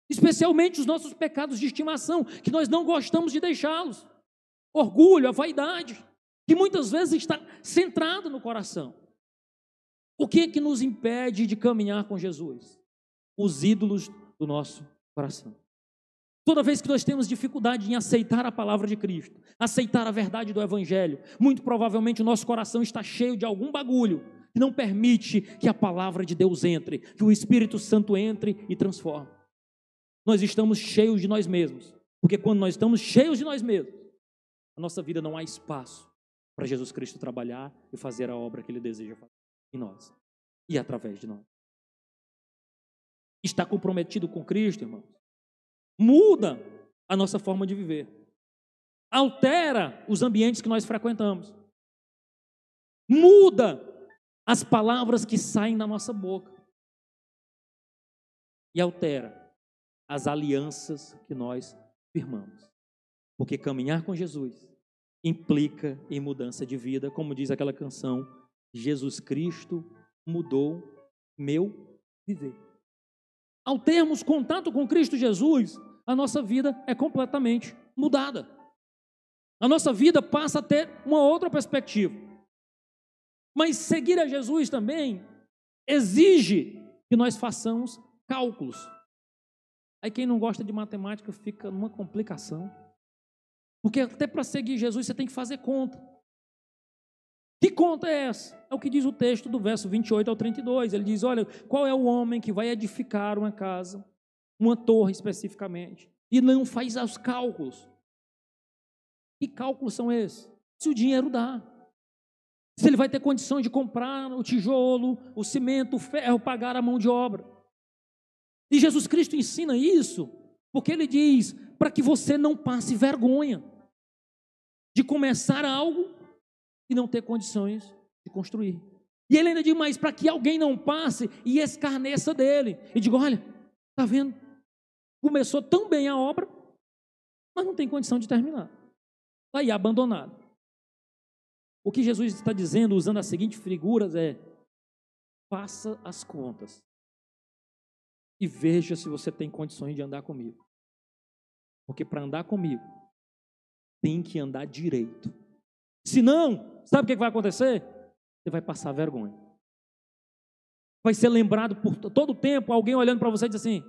especialmente os nossos pecados de estimação, que nós não gostamos de deixá-los. Orgulho, a vaidade, que muitas vezes está centrado no coração. O que é que nos impede de caminhar com Jesus? Os ídolos do nosso coração. Toda vez que nós temos dificuldade em aceitar a palavra de Cristo, aceitar a verdade do Evangelho, muito provavelmente o nosso coração está cheio de algum bagulho que não permite que a palavra de Deus entre, que o Espírito Santo entre e transforme. Nós estamos cheios de nós mesmos, porque quando nós estamos cheios de nós mesmos, a nossa vida não há espaço para Jesus Cristo trabalhar e fazer a obra que Ele deseja fazer em nós e através de nós. Está comprometido com Cristo, irmãos? Muda a nossa forma de viver. Altera os ambientes que nós frequentamos. Muda as palavras que saem da nossa boca. E altera as alianças que nós firmamos. Porque caminhar com Jesus implica em mudança de vida, como diz aquela canção, Jesus Cristo mudou meu viver. Ao termos contato com Cristo Jesus, a nossa vida é completamente mudada. A nossa vida passa a ter uma outra perspectiva. Mas seguir a Jesus também exige que nós façamos cálculos. Aí quem não gosta de matemática fica numa complicação. Porque até para seguir Jesus você tem que fazer conta. Que conta é essa? É o que diz o texto do verso 28 ao 32. Ele diz: Olha, qual é o homem que vai edificar uma casa, uma torre especificamente, e não faz os cálculos? Que cálculos são esses? Se o dinheiro dá. Se ele vai ter condição de comprar o tijolo, o cimento, o ferro, pagar a mão de obra. E Jesus Cristo ensina isso, porque ele diz: para que você não passe vergonha de começar algo e não ter condições de construir. E ele ainda diz mais: para que alguém não passe e escarneça dele. E diga: olha, está vendo? Começou tão bem a obra, mas não tem condição de terminar. Está aí, abandonado. O que Jesus está dizendo, usando as seguintes figuras, é: faça as contas e veja se você tem condições de andar comigo. Porque para andar comigo, tem que andar direito. Se não, sabe o que vai acontecer? Você vai passar vergonha. Vai ser lembrado por todo o tempo, alguém olhando para você e diz assim: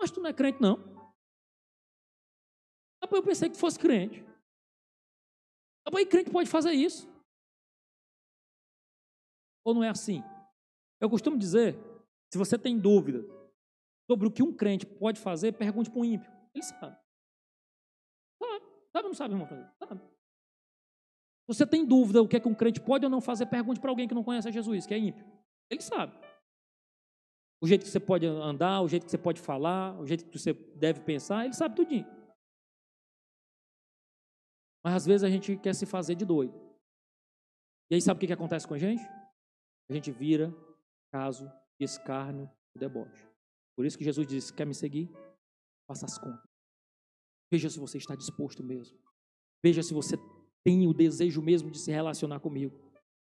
Mas tu não é crente, não. Eu pensei que fosse crente. E crente pode fazer isso. Ou não é assim? Eu costumo dizer: se você tem dúvida sobre o que um crente pode fazer, pergunte para um ímpio. Ele sabe. Sabe, ou não sabe, irmão? Sabe. Você tem dúvida o que é que um crente pode ou não fazer? Pergunte para alguém que não conhece Jesus, que é ímpio. Ele sabe. O jeito que você pode andar, o jeito que você pode falar, o jeito que você deve pensar, ele sabe tudinho. Mas às vezes a gente quer se fazer de doido. E aí sabe o que, que acontece com a gente? A gente vira caso de escárnio e deboche. Por isso que Jesus disse: quer me seguir? Faça as contas. Veja se você está disposto mesmo. Veja se você tem o desejo mesmo de se relacionar comigo.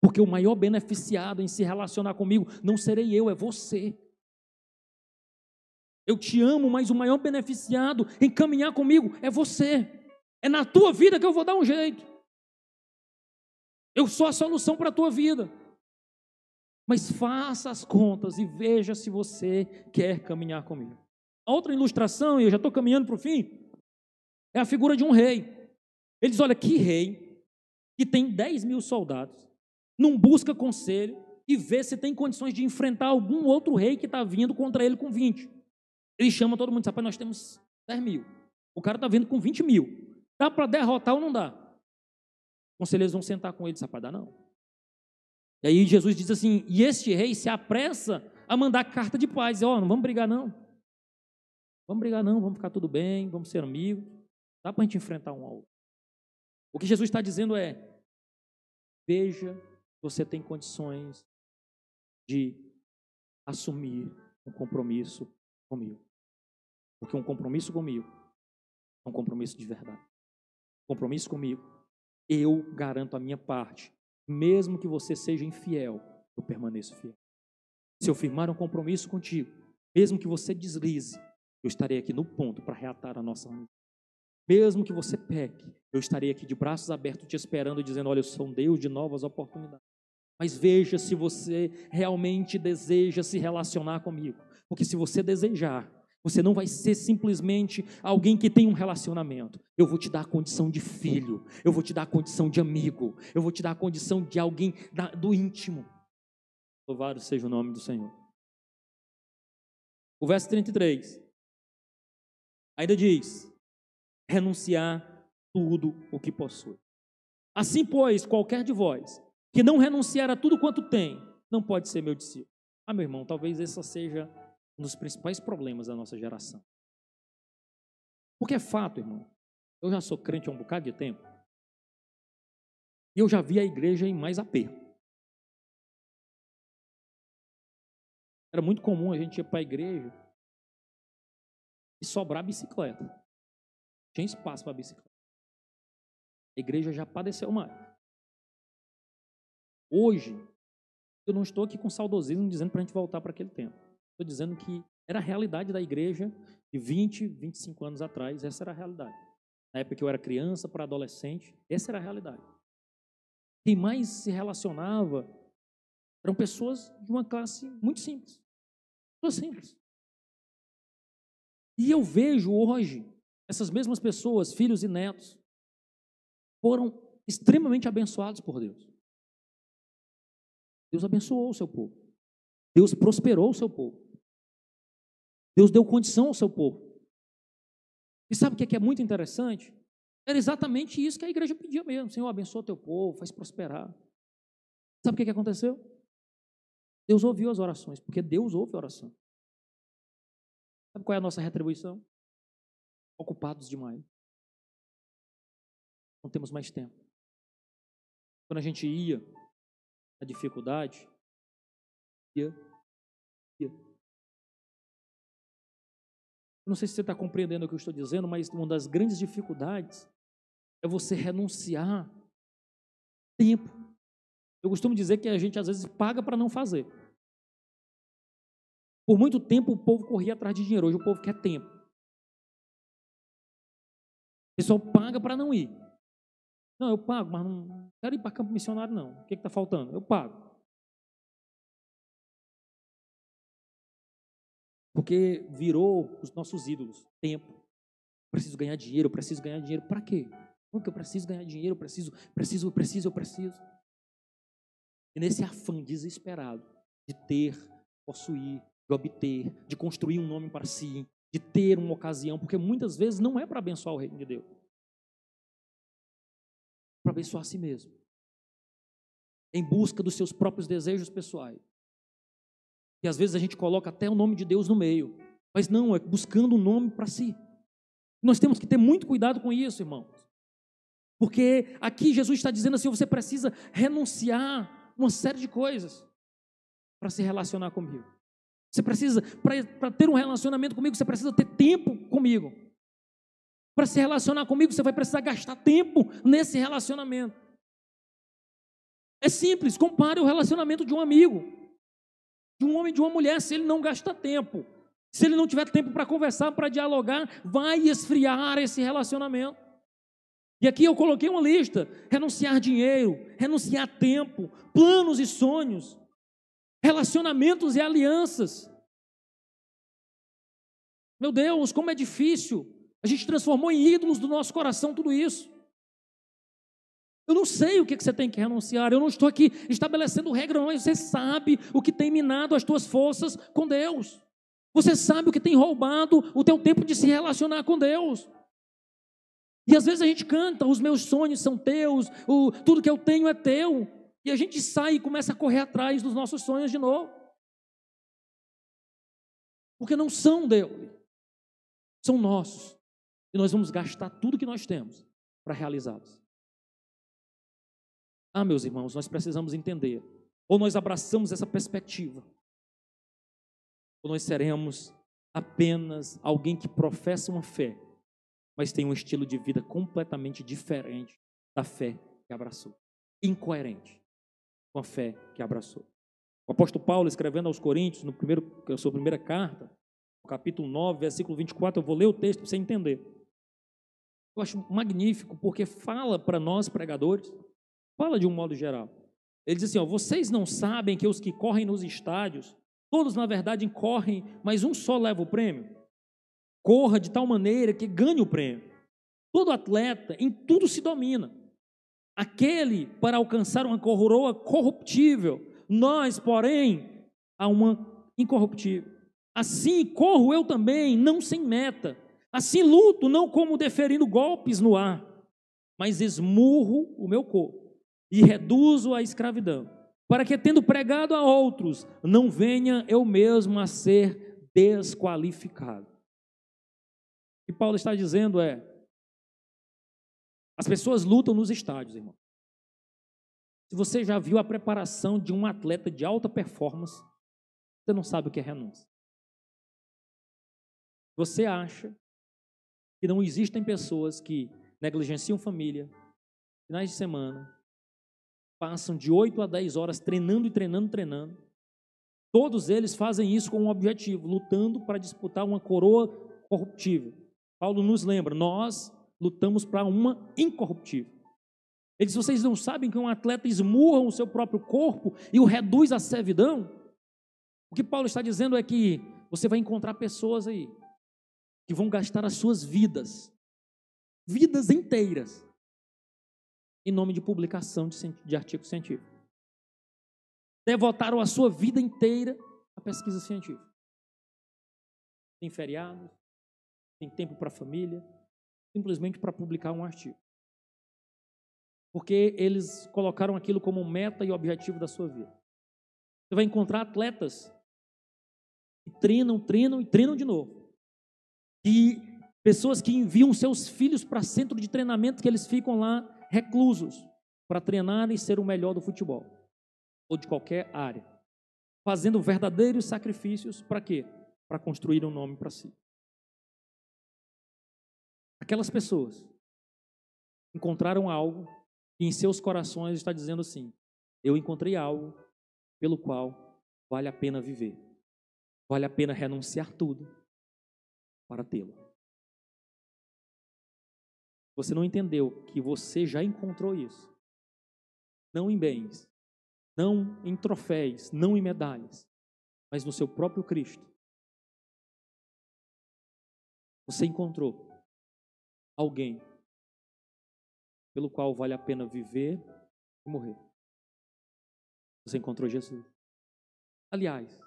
Porque o maior beneficiado em se relacionar comigo não serei eu, é você. Eu te amo, mas o maior beneficiado em caminhar comigo é você. É na tua vida que eu vou dar um jeito. Eu sou a solução para a tua vida. Mas faça as contas e veja se você quer caminhar comigo. Outra ilustração, e eu já estou caminhando para o fim, é a figura de um rei. Ele diz: olha, que rei que tem 10 mil soldados, não busca conselho e vê se tem condições de enfrentar algum outro rei que está vindo contra ele com 20. Ele chama todo mundo e rapaz, nós temos 10 mil. O cara está vindo com 20 mil. Dá para derrotar ou não dá? Conselheiros vão sentar com ele e rapaz, dá não. E aí Jesus diz assim, e este rei se apressa a mandar carta de paz. Ó, oh, não vamos brigar não. Vamos brigar não, vamos ficar tudo bem, vamos ser amigos. Dá para a gente enfrentar um ao outro. O que Jesus está dizendo é: veja você tem condições de assumir um compromisso comigo. Porque um compromisso comigo é um compromisso de verdade. Compromisso comigo, eu garanto a minha parte. Mesmo que você seja infiel, eu permaneço fiel. Se eu firmar um compromisso contigo, mesmo que você deslize, eu estarei aqui no ponto para reatar a nossa mesmo que você peque, eu estarei aqui de braços abertos te esperando, dizendo: Olha, eu sou um Deus de novas oportunidades. Mas veja se você realmente deseja se relacionar comigo. Porque se você desejar, você não vai ser simplesmente alguém que tem um relacionamento. Eu vou te dar a condição de filho, eu vou te dar a condição de amigo, eu vou te dar a condição de alguém da, do íntimo. Louvado seja o nome do Senhor. O verso 33 ainda diz: renunciar tudo o que possui. Assim, pois, qualquer de vós que não renunciar a tudo quanto tem, não pode ser meu discípulo. Ah, meu irmão, talvez esse seja um dos principais problemas da nossa geração. Porque é fato, irmão. Eu já sou crente há um bocado de tempo. E eu já vi a igreja em mais aperto. Era muito comum a gente ir para a igreja e sobrar bicicleta. Tinha espaço para bicicleta. A igreja já padeceu mais. Hoje, eu não estou aqui com saudosismo dizendo para a gente voltar para aquele tempo. Estou dizendo que era a realidade da igreja de 20, 25 anos atrás, essa era a realidade. Na época que eu era criança para adolescente, essa era a realidade. Quem mais se relacionava eram pessoas de uma classe muito simples. Pessoas simples. E eu vejo hoje essas mesmas pessoas, filhos e netos, foram extremamente abençoados por Deus. Deus abençoou o seu povo. Deus prosperou o seu povo. Deus deu condição ao seu povo. E sabe o que é, é muito interessante? Era exatamente isso que a igreja pedia mesmo. Senhor, abençoa o teu povo, faz prosperar. Sabe o que aconteceu? Deus ouviu as orações, porque Deus ouve a oração. Sabe qual é a nossa retribuição? Ocupados demais. Não temos mais tempo. Quando a gente ia na dificuldade, ia. Não sei se você está compreendendo o que eu estou dizendo, mas uma das grandes dificuldades é você renunciar tempo. Eu costumo dizer que a gente às vezes paga para não fazer. Por muito tempo o povo corria atrás de dinheiro, hoje o povo quer tempo. O pessoal paga para não ir. Não, eu pago, mas não quero ir para campo missionário, não. O que está faltando? Eu pago. Porque virou os nossos ídolos. Tempo. Preciso ganhar dinheiro, preciso ganhar dinheiro. Para quê? Porque eu preciso ganhar dinheiro, eu preciso, preciso, preciso, eu preciso. E nesse afã desesperado de ter, possuir, de obter, de construir um nome para si, de ter uma ocasião, porque muitas vezes não é para abençoar o reino de Deus. É para abençoar a si mesmo. Em busca dos seus próprios desejos pessoais. E às vezes a gente coloca até o nome de Deus no meio. Mas não, é buscando um nome para si. Nós temos que ter muito cuidado com isso, irmãos. Porque aqui Jesus está dizendo assim: você precisa renunciar uma série de coisas para se relacionar comigo. Você precisa, para ter um relacionamento comigo, você precisa ter tempo comigo. Para se relacionar comigo, você vai precisar gastar tempo nesse relacionamento. É simples, compare o relacionamento de um amigo de um homem e de uma mulher se ele não gasta tempo. Se ele não tiver tempo para conversar, para dialogar, vai esfriar esse relacionamento. E aqui eu coloquei uma lista: renunciar dinheiro, renunciar tempo, planos e sonhos, relacionamentos e alianças. Meu Deus, como é difícil. A gente transformou em ídolos do nosso coração tudo isso. Eu não sei o que você tem que renunciar. Eu não estou aqui estabelecendo regra, mas você sabe o que tem minado as tuas forças com Deus. Você sabe o que tem roubado o teu tempo de se relacionar com Deus. E às vezes a gente canta, os meus sonhos são teus, o, tudo que eu tenho é teu. E a gente sai e começa a correr atrás dos nossos sonhos de novo. Porque não são dele, são nossos. E nós vamos gastar tudo que nós temos para realizá-los. Ah, meus irmãos, nós precisamos entender. Ou nós abraçamos essa perspectiva, ou nós seremos apenas alguém que professa uma fé, mas tem um estilo de vida completamente diferente da fé que abraçou. Incoerente com a fé que abraçou. O apóstolo Paulo, escrevendo aos Coríntios, no primeiro, a sua primeira carta, no capítulo 9, versículo 24, eu vou ler o texto para você entender. eu acho magnífico, porque fala para nós pregadores, fala de um modo geral. Ele diz assim: ó, vocês não sabem que os que correm nos estádios, todos na verdade correm, mas um só leva o prêmio? Corra de tal maneira que ganhe o prêmio. Todo atleta, em tudo se domina. Aquele para alcançar uma coroa corruptível, nós, porém, a uma incorruptível. Assim corro eu também, não sem meta. Assim luto, não como deferindo golpes no ar, mas esmurro o meu corpo e reduzo a escravidão, para que, tendo pregado a outros, não venha eu mesmo a ser desqualificado. O que Paulo está dizendo é: as pessoas lutam nos estádios, irmão. Se você já viu a preparação de um atleta de alta performance, você não sabe o que é renúncia. Você acha que não existem pessoas que negligenciam família, finais de semana, passam de 8 a 10 horas treinando e treinando, treinando. Todos eles fazem isso com um objetivo, lutando para disputar uma coroa corruptível. Paulo nos lembra, nós lutamos para uma incorruptível. Ele diz: vocês não sabem que um atleta esmurra o seu próprio corpo e o reduz à servidão? O que Paulo está dizendo é que você vai encontrar pessoas aí que vão gastar as suas vidas, vidas inteiras, em nome de publicação de, de artigo científico. Devotaram a sua vida inteira à pesquisa científica. Tem feriados, tem tempo para a família, simplesmente para publicar um artigo. Porque eles colocaram aquilo como meta e objetivo da sua vida. Você vai encontrar atletas que treinam, treinam e treinam de novo. E pessoas que enviam seus filhos para centro de treinamento que eles ficam lá reclusos para treinar e ser o melhor do futebol ou de qualquer área, fazendo verdadeiros sacrifícios para quê? Para construir um nome para si. Aquelas pessoas encontraram algo e em seus corações está dizendo assim: eu encontrei algo pelo qual vale a pena viver. Vale a pena renunciar tudo para tê-lo. Você não entendeu que você já encontrou isso. Não em bens, não em troféus, não em medalhas, mas no seu próprio Cristo. Você encontrou alguém pelo qual vale a pena viver e morrer. Você encontrou Jesus. Aliás,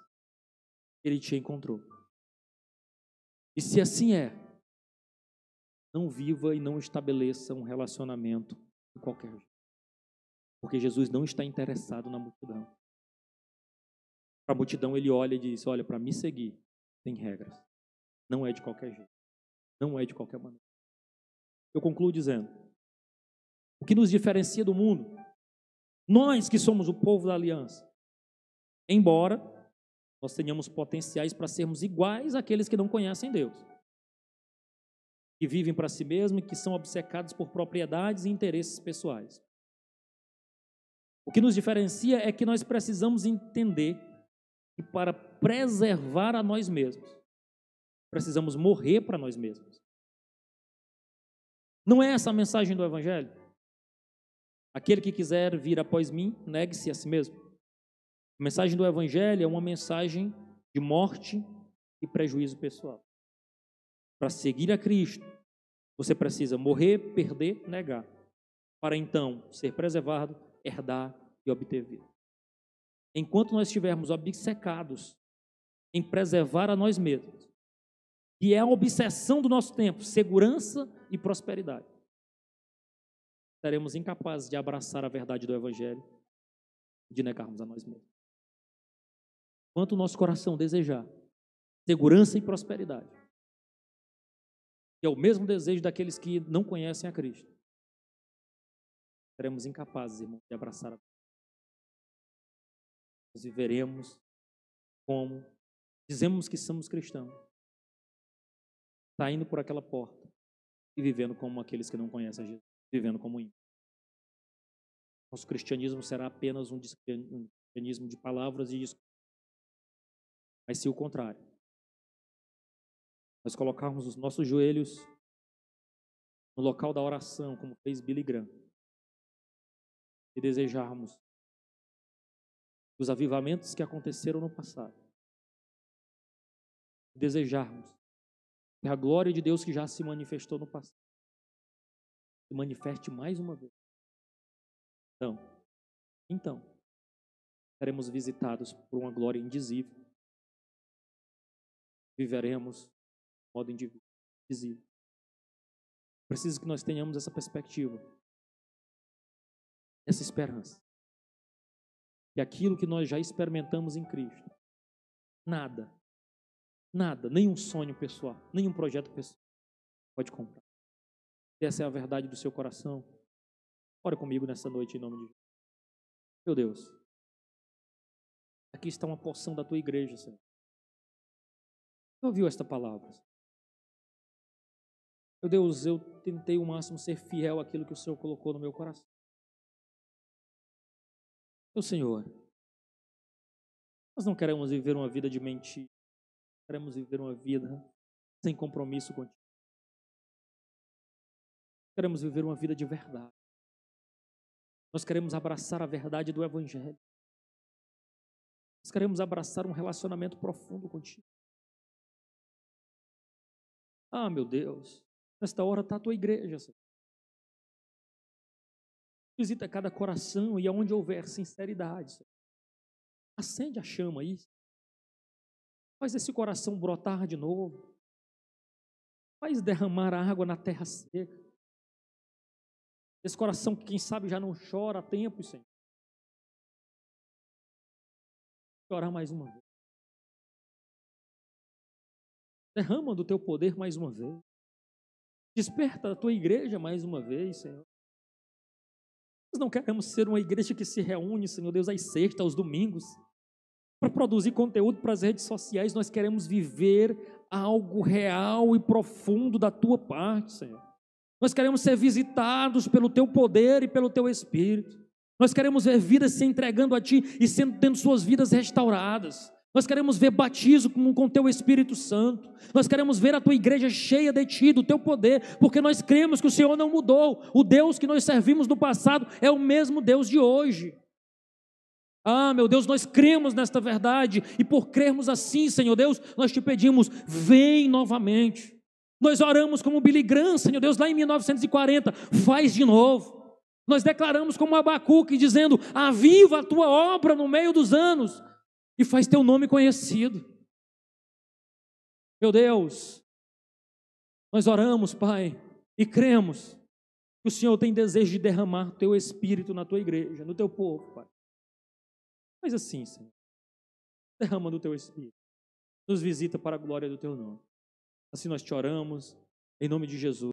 ele te encontrou. E se assim é, não viva e não estabeleça um relacionamento de qualquer jeito. Porque Jesus não está interessado na multidão. Para a multidão, ele olha e diz: Olha, para me seguir, tem regras. Não é de qualquer jeito. Não é de qualquer maneira. Eu concluo dizendo: o que nos diferencia do mundo, nós que somos o povo da aliança, embora nós tenhamos potenciais para sermos iguais àqueles que não conhecem Deus, que vivem para si mesmos e que são obcecados por propriedades e interesses pessoais. O que nos diferencia é que nós precisamos entender que para preservar a nós mesmos, precisamos morrer para nós mesmos. Não é essa a mensagem do Evangelho? Aquele que quiser vir após mim, negue-se a si mesmo. A mensagem do Evangelho é uma mensagem de morte e prejuízo pessoal. Para seguir a Cristo, você precisa morrer, perder, negar, para então ser preservado, herdar e obter vida. Enquanto nós estivermos obcecados em preservar a nós mesmos, que é a obsessão do nosso tempo, segurança e prosperidade, seremos incapazes de abraçar a verdade do Evangelho e de negarmos a nós mesmos. Quanto o nosso coração desejar segurança e prosperidade, que é o mesmo desejo daqueles que não conhecem a Cristo, seremos incapazes, irmão, de abraçar a nós viveremos como dizemos que somos cristãos, saindo por aquela porta e vivendo como aqueles que não conhecem a Jesus, vivendo como ímpios. Nosso cristianismo será apenas um cristianismo de palavras e discursos. Mas se o contrário, nós colocarmos os nossos joelhos no local da oração, como fez Billy Graham, e desejarmos os avivamentos que aconteceram no passado, desejarmos que a glória de Deus que já se manifestou no passado se manifeste mais uma vez. Então, então, seremos visitados por uma glória indizível. Viveremos modo indizível. Preciso que nós tenhamos essa perspectiva, essa esperança. E aquilo que nós já experimentamos em Cristo, nada, nada, nenhum sonho pessoal, nenhum projeto pessoal pode comprar. Essa é a verdade do seu coração, ore comigo nessa noite em nome de Jesus. Meu Deus, aqui está uma porção da tua igreja, Senhor. Você ouviu esta palavra? Meu Deus, eu tentei o máximo ser fiel àquilo que o Senhor colocou no meu coração. Meu Senhor, nós não queremos viver uma vida de mentira, queremos viver uma vida sem compromisso contigo. Queremos viver uma vida de verdade. Nós queremos abraçar a verdade do Evangelho. Nós queremos abraçar um relacionamento profundo contigo. Ah, meu Deus, Nesta hora está a tua igreja, Senhor. Visita cada coração e aonde houver sinceridade, Senhor. Acende a chama aí. Faz esse coração brotar de novo. Faz derramar água na terra seca. Esse coração que, quem sabe, já não chora há tempo, Senhor. Chorar mais uma vez. Derrama do teu poder mais uma vez. Desperta a tua igreja mais uma vez, Senhor. Nós não queremos ser uma igreja que se reúne, Senhor Deus, às sextas, aos domingos, para produzir conteúdo para as redes sociais. Nós queremos viver algo real e profundo da tua parte, Senhor. Nós queremos ser visitados pelo teu poder e pelo teu espírito. Nós queremos ver vidas se entregando a ti e sendo tendo suas vidas restauradas. Nós queremos ver batismo com, com teu Espírito Santo. Nós queremos ver a tua igreja cheia de ti, do teu poder, porque nós cremos que o Senhor não mudou. O Deus que nós servimos no passado é o mesmo Deus de hoje. Ah, meu Deus, nós cremos nesta verdade e por crermos assim, Senhor Deus, nós te pedimos, vem novamente. Nós oramos como Billy Graham, Senhor Deus, lá em 1940, faz de novo. Nós declaramos como Abacuque, dizendo: aviva a tua obra no meio dos anos e faz teu nome conhecido. Meu Deus, nós oramos, Pai, e cremos que o Senhor tem desejo de derramar teu espírito na tua igreja, no teu povo, Pai. Faz assim, Senhor. Derrama do teu espírito. Nos visita para a glória do teu nome. Assim nós te oramos, em nome de Jesus.